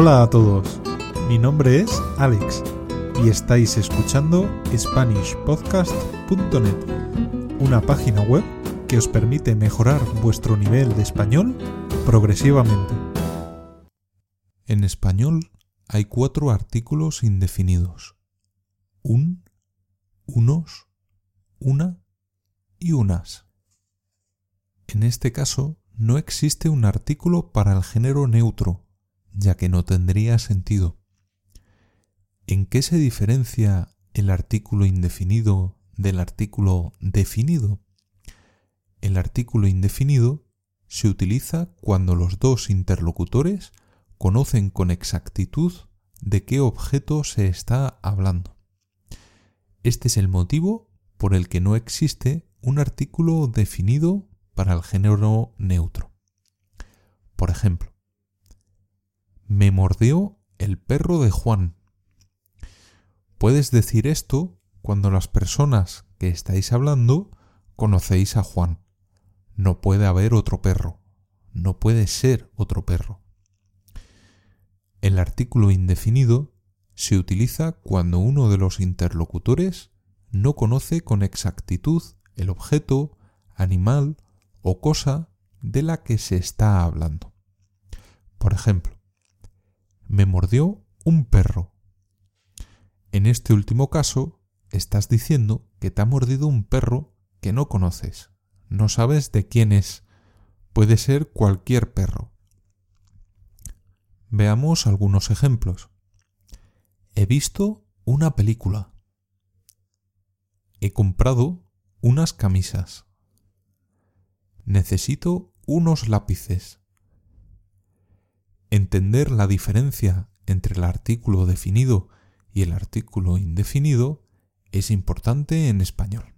Hola a todos, mi nombre es Alex y estáis escuchando SpanishPodcast.net, una página web que os permite mejorar vuestro nivel de español progresivamente. En español hay cuatro artículos indefinidos. Un, unos, una y unas. En este caso, no existe un artículo para el género neutro, ya que no tendría sentido. ¿En qué se diferencia el artículo indefinido del artículo definido? El artículo indefinido se utiliza cuando los dos interlocutores conocen con exactitud de qué objeto se está hablando. Este es el motivo por el que no existe un artículo definido para el género neutro. Por ejemplo, me mordió el perro de Juan. Puedes decir esto cuando las personas que estáis hablando conocéis a Juan. No puede haber otro perro. No puede ser otro perro. El artículo indefinido se utiliza cuando uno de los interlocutores no conoce con exactitud el objeto, animal o cosa de la que se está hablando. Por ejemplo, me mordió un perro. En este último caso, estás diciendo que te ha mordido un perro que no conoces. No sabes de quién es. Puede ser cualquier perro. Veamos algunos ejemplos. He visto una película. He comprado unas camisas. Necesito unos lápices. Entender la diferencia entre el artículo definido y el artículo indefinido es importante en español.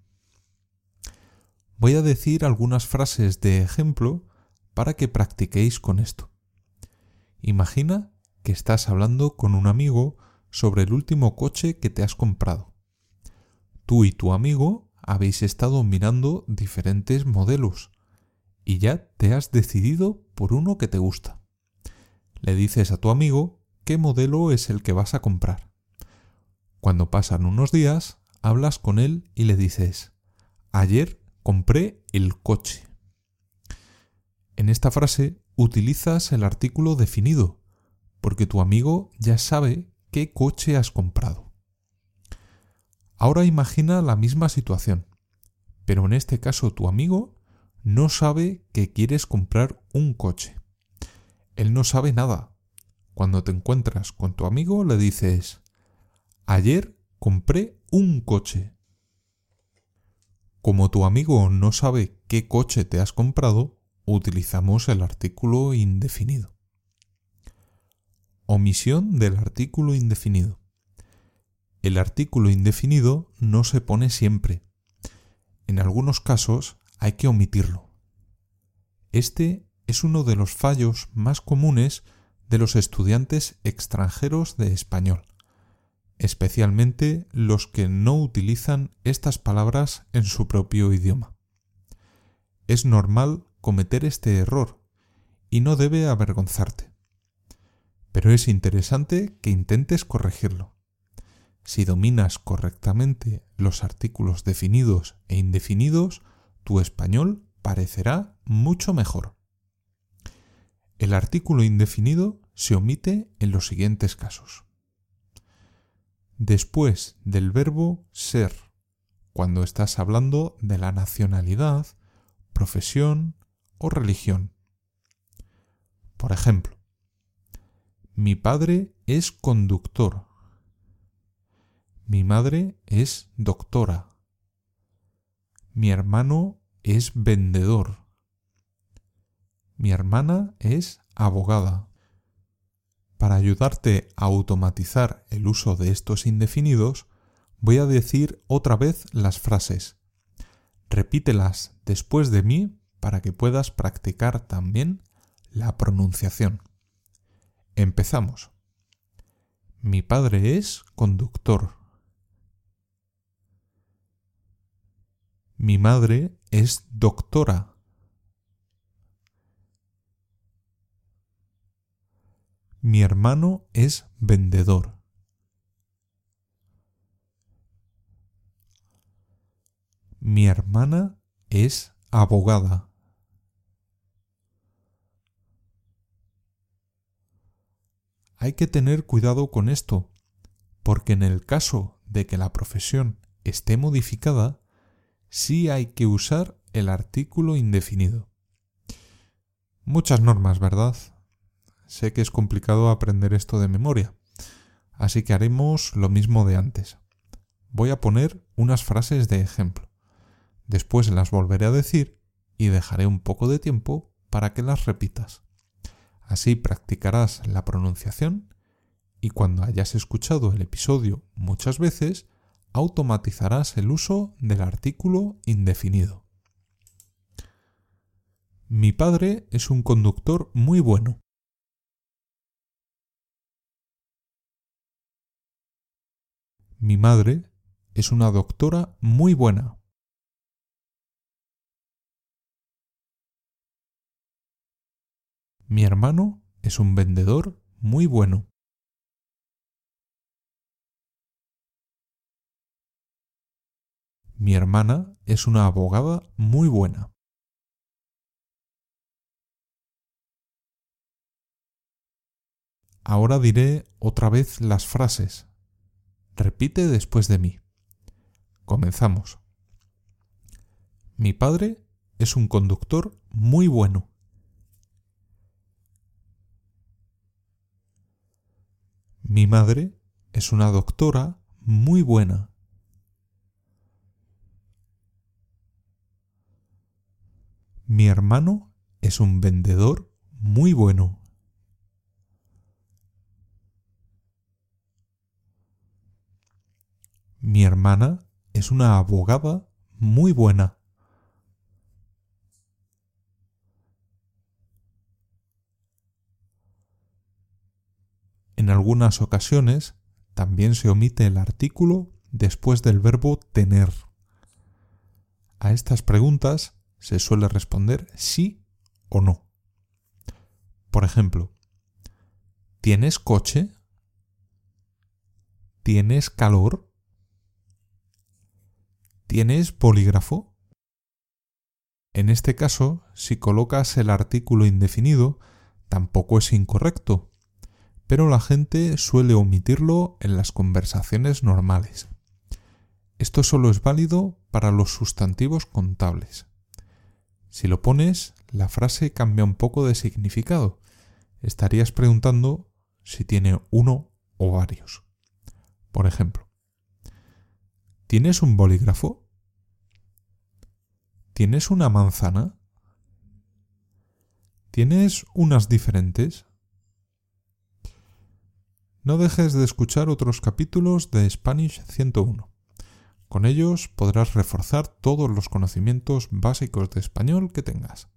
Voy a decir algunas frases de ejemplo para que practiquéis con esto. Imagina que estás hablando con un amigo sobre el último coche que te has comprado. Tú y tu amigo habéis estado mirando diferentes modelos y ya te has decidido por uno que te gusta. Le dices a tu amigo qué modelo es el que vas a comprar. Cuando pasan unos días, hablas con él y le dices, ayer compré el coche. En esta frase utilizas el artículo definido, porque tu amigo ya sabe qué coche has comprado. Ahora imagina la misma situación, pero en este caso tu amigo no sabe que quieres comprar un coche. Él no sabe nada. Cuando te encuentras con tu amigo le dices, ayer compré un coche. Como tu amigo no sabe qué coche te has comprado, utilizamos el artículo indefinido. Omisión del artículo indefinido. El artículo indefinido no se pone siempre. En algunos casos hay que omitirlo. Este es uno de los fallos más comunes de los estudiantes extranjeros de español, especialmente los que no utilizan estas palabras en su propio idioma. Es normal cometer este error y no debe avergonzarte. Pero es interesante que intentes corregirlo. Si dominas correctamente los artículos definidos e indefinidos, tu español parecerá mucho mejor. El artículo indefinido se omite en los siguientes casos. Después del verbo ser, cuando estás hablando de la nacionalidad, profesión o religión. Por ejemplo, mi padre es conductor. Mi madre es doctora. Mi hermano es vendedor. Mi hermana es abogada. Para ayudarte a automatizar el uso de estos indefinidos, voy a decir otra vez las frases. Repítelas después de mí para que puedas practicar también la pronunciación. Empezamos. Mi padre es conductor. Mi madre es doctora. Mi hermano es vendedor. Mi hermana es abogada. Hay que tener cuidado con esto, porque en el caso de que la profesión esté modificada, sí hay que usar el artículo indefinido. Muchas normas, ¿verdad? Sé que es complicado aprender esto de memoria, así que haremos lo mismo de antes. Voy a poner unas frases de ejemplo. Después las volveré a decir y dejaré un poco de tiempo para que las repitas. Así practicarás la pronunciación y cuando hayas escuchado el episodio muchas veces, automatizarás el uso del artículo indefinido. Mi padre es un conductor muy bueno. Mi madre es una doctora muy buena. Mi hermano es un vendedor muy bueno. Mi hermana es una abogada muy buena. Ahora diré otra vez las frases. Repite después de mí. Comenzamos. Mi padre es un conductor muy bueno. Mi madre es una doctora muy buena. Mi hermano es un vendedor muy bueno. Mi hermana es una abogada muy buena. En algunas ocasiones también se omite el artículo después del verbo tener. A estas preguntas se suele responder sí o no. Por ejemplo, ¿tienes coche? ¿Tienes calor? ¿Tienes polígrafo? En este caso, si colocas el artículo indefinido, tampoco es incorrecto, pero la gente suele omitirlo en las conversaciones normales. Esto solo es válido para los sustantivos contables. Si lo pones, la frase cambia un poco de significado. Estarías preguntando si tiene uno o varios. Por ejemplo, ¿Tienes un bolígrafo? ¿Tienes una manzana? ¿Tienes unas diferentes? No dejes de escuchar otros capítulos de Spanish 101. Con ellos podrás reforzar todos los conocimientos básicos de español que tengas.